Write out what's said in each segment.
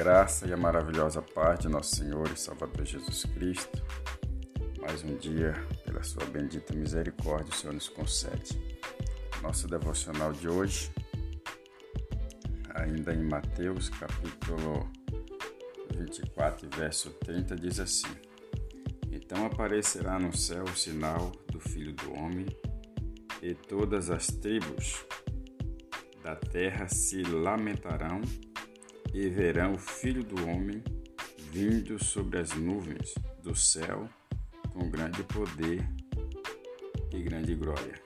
graça e a maravilhosa paz de nosso Senhor e Salvador Jesus Cristo. Mais um dia, pela sua bendita misericórdia, o Senhor nos concede. Nosso devocional de hoje, ainda em Mateus, capítulo 24, verso 30, diz assim: Então aparecerá no céu o sinal do Filho do Homem, e todas as tribos da terra se lamentarão e verão o Filho do Homem vindo sobre as nuvens do céu com grande poder e grande glória.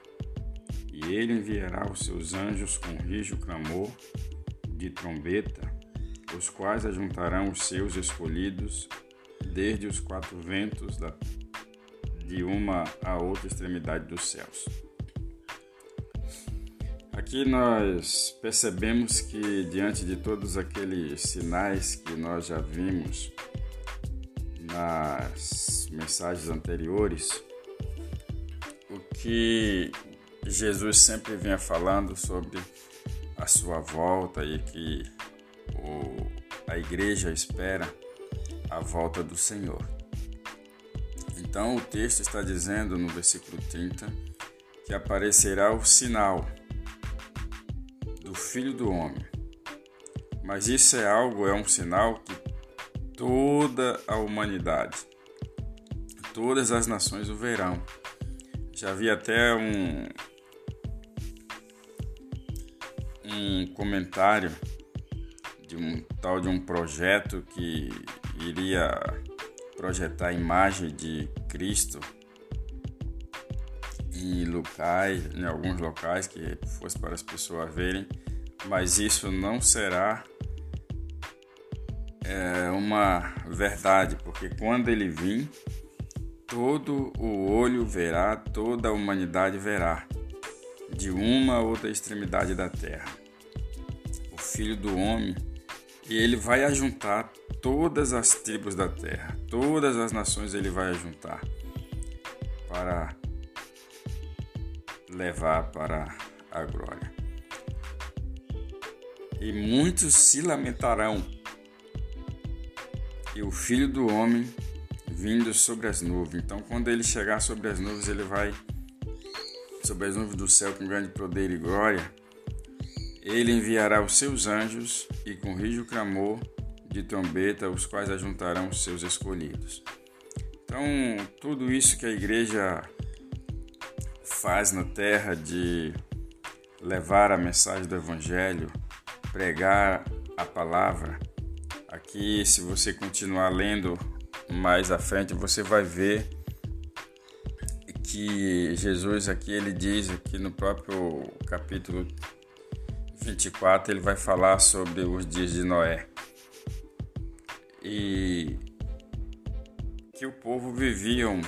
E ele enviará os seus anjos com rijo clamor de trombeta, os quais ajuntarão os seus escolhidos desde os quatro ventos da, de uma a outra extremidade dos céus. Aqui nós percebemos que, diante de todos aqueles sinais que nós já vimos nas mensagens anteriores, o que Jesus sempre vinha falando sobre a sua volta e que o, a igreja espera a volta do Senhor. Então o texto está dizendo no versículo 30 que aparecerá o sinal Filho do Homem. Mas isso é algo, é um sinal que toda a humanidade, todas as nações o verão. Já vi até um, um comentário de um tal de um projeto que iria projetar a imagem de Cristo em locais, em alguns locais que fosse para as pessoas verem mas isso não será é, uma verdade, porque quando ele vir, todo o olho verá, toda a humanidade verá, de uma a outra extremidade da terra. O Filho do Homem, e ele vai ajuntar todas as tribos da terra, todas as nações ele vai ajuntar para levar para a glória e muitos se lamentarão. E o filho do homem vindo sobre as nuvens. Então, quando ele chegar sobre as nuvens, ele vai sobre as nuvens do céu com grande poder e glória. Ele enviará os seus anjos e com rijo clamor de trombeta, os quais ajuntarão os seus escolhidos. Então, tudo isso que a igreja faz na terra de levar a mensagem do evangelho, pregar a palavra. Aqui, se você continuar lendo mais à frente, você vai ver que Jesus aqui ele diz aqui no próprio capítulo 24, ele vai falar sobre os dias de Noé. E que o povo viviam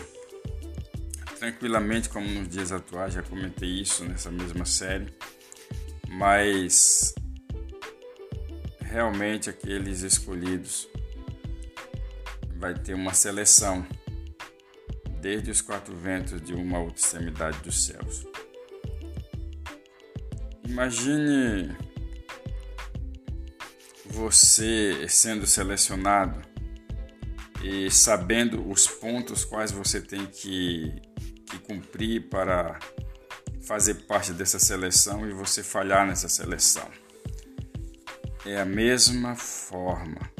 tranquilamente como nos dias atuais, já comentei isso nessa mesma série, mas realmente aqueles escolhidos vai ter uma seleção desde os quatro ventos de uma outra extremidade dos céus. Imagine você sendo selecionado e sabendo os pontos quais você tem que, que cumprir para fazer parte dessa seleção e você falhar nessa seleção. É a mesma forma.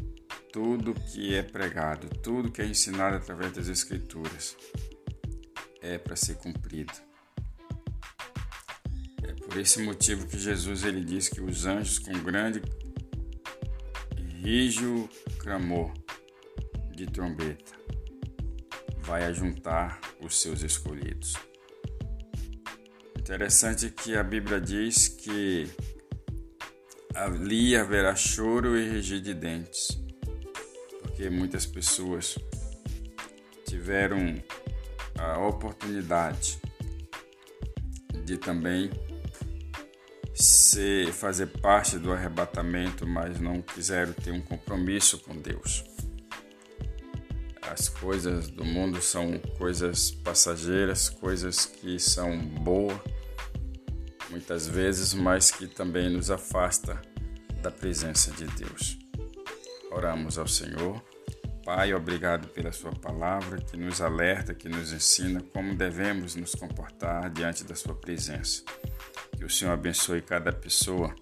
Tudo que é pregado, tudo que é ensinado através das Escrituras é para ser cumprido. É por esse motivo que Jesus ele diz que os anjos com grande rijo clamor de trombeta vai ajuntar os seus escolhidos. Interessante que a Bíblia diz que ali haverá choro e regir de dentes, porque muitas pessoas tiveram a oportunidade de também ser, fazer parte do arrebatamento, mas não quiseram ter um compromisso com Deus. As coisas do mundo são coisas passageiras, coisas que são boas muitas vezes, mas que também nos afasta da presença de Deus. Oramos ao Senhor. Pai, obrigado pela Sua palavra que nos alerta, que nos ensina como devemos nos comportar diante da Sua presença. Que o Senhor abençoe cada pessoa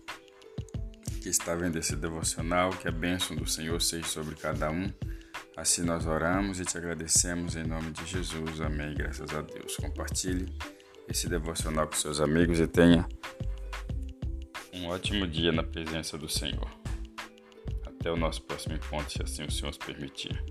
que está vendo esse devocional, que a bênção do Senhor seja sobre cada um. Assim nós oramos e te agradecemos em nome de Jesus. Amém. Graças a Deus. Compartilhe esse devocional com seus amigos e tenha um ótimo dia na presença do Senhor. Até o nosso próximo encontro, se assim o Senhor nos permitir.